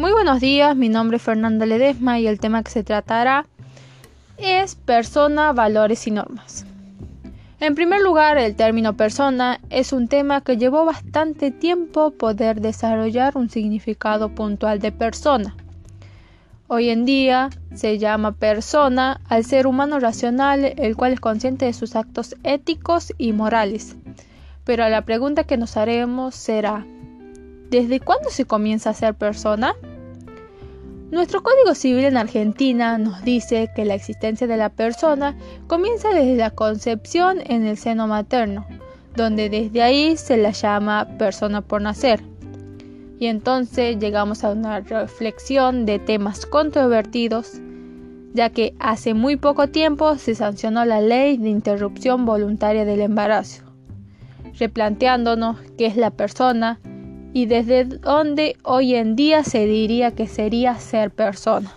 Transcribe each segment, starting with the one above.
Muy buenos días, mi nombre es Fernanda Ledesma y el tema que se tratará es persona, valores y normas. En primer lugar, el término persona es un tema que llevó bastante tiempo poder desarrollar un significado puntual de persona. Hoy en día se llama persona al ser humano racional, el cual es consciente de sus actos éticos y morales. Pero la pregunta que nos haremos será, ¿desde cuándo se comienza a ser persona? Nuestro Código Civil en Argentina nos dice que la existencia de la persona comienza desde la concepción en el seno materno, donde desde ahí se la llama persona por nacer. Y entonces llegamos a una reflexión de temas controvertidos, ya que hace muy poco tiempo se sancionó la ley de interrupción voluntaria del embarazo, replanteándonos qué es la persona, y desde donde hoy en día se diría que sería ser persona.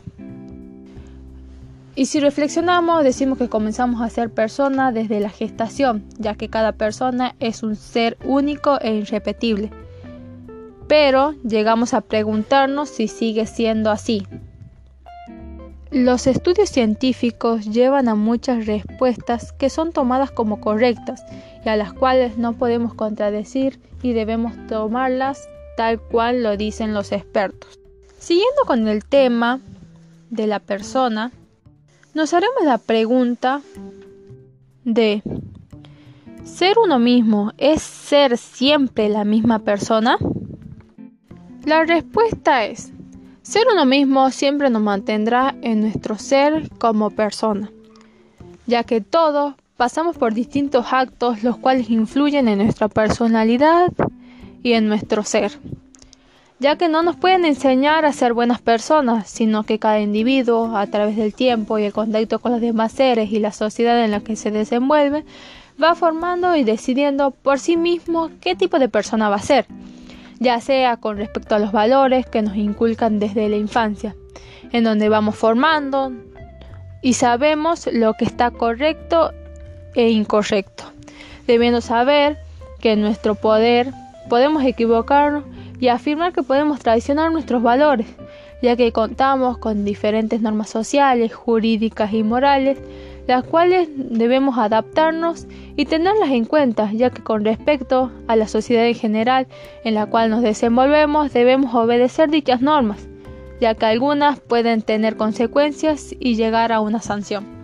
Y si reflexionamos, decimos que comenzamos a ser persona desde la gestación, ya que cada persona es un ser único e irrepetible. Pero llegamos a preguntarnos si sigue siendo así. Los estudios científicos llevan a muchas respuestas que son tomadas como correctas y a las cuales no podemos contradecir y debemos tomarlas tal cual lo dicen los expertos. Siguiendo con el tema de la persona, nos haremos la pregunta de ¿ser uno mismo es ser siempre la misma persona? La respuesta es ser uno mismo siempre nos mantendrá en nuestro ser como persona, ya que todos pasamos por distintos actos los cuales influyen en nuestra personalidad y en nuestro ser, ya que no nos pueden enseñar a ser buenas personas, sino que cada individuo, a través del tiempo y el contacto con los demás seres y la sociedad en la que se desenvuelve, va formando y decidiendo por sí mismo qué tipo de persona va a ser ya sea con respecto a los valores que nos inculcan desde la infancia, en donde vamos formando y sabemos lo que está correcto e incorrecto, debiendo saber que en nuestro poder podemos equivocarnos y afirmar que podemos traicionar nuestros valores, ya que contamos con diferentes normas sociales, jurídicas y morales las cuales debemos adaptarnos y tenerlas en cuenta, ya que con respecto a la sociedad en general en la cual nos desenvolvemos debemos obedecer dichas normas, ya que algunas pueden tener consecuencias y llegar a una sanción.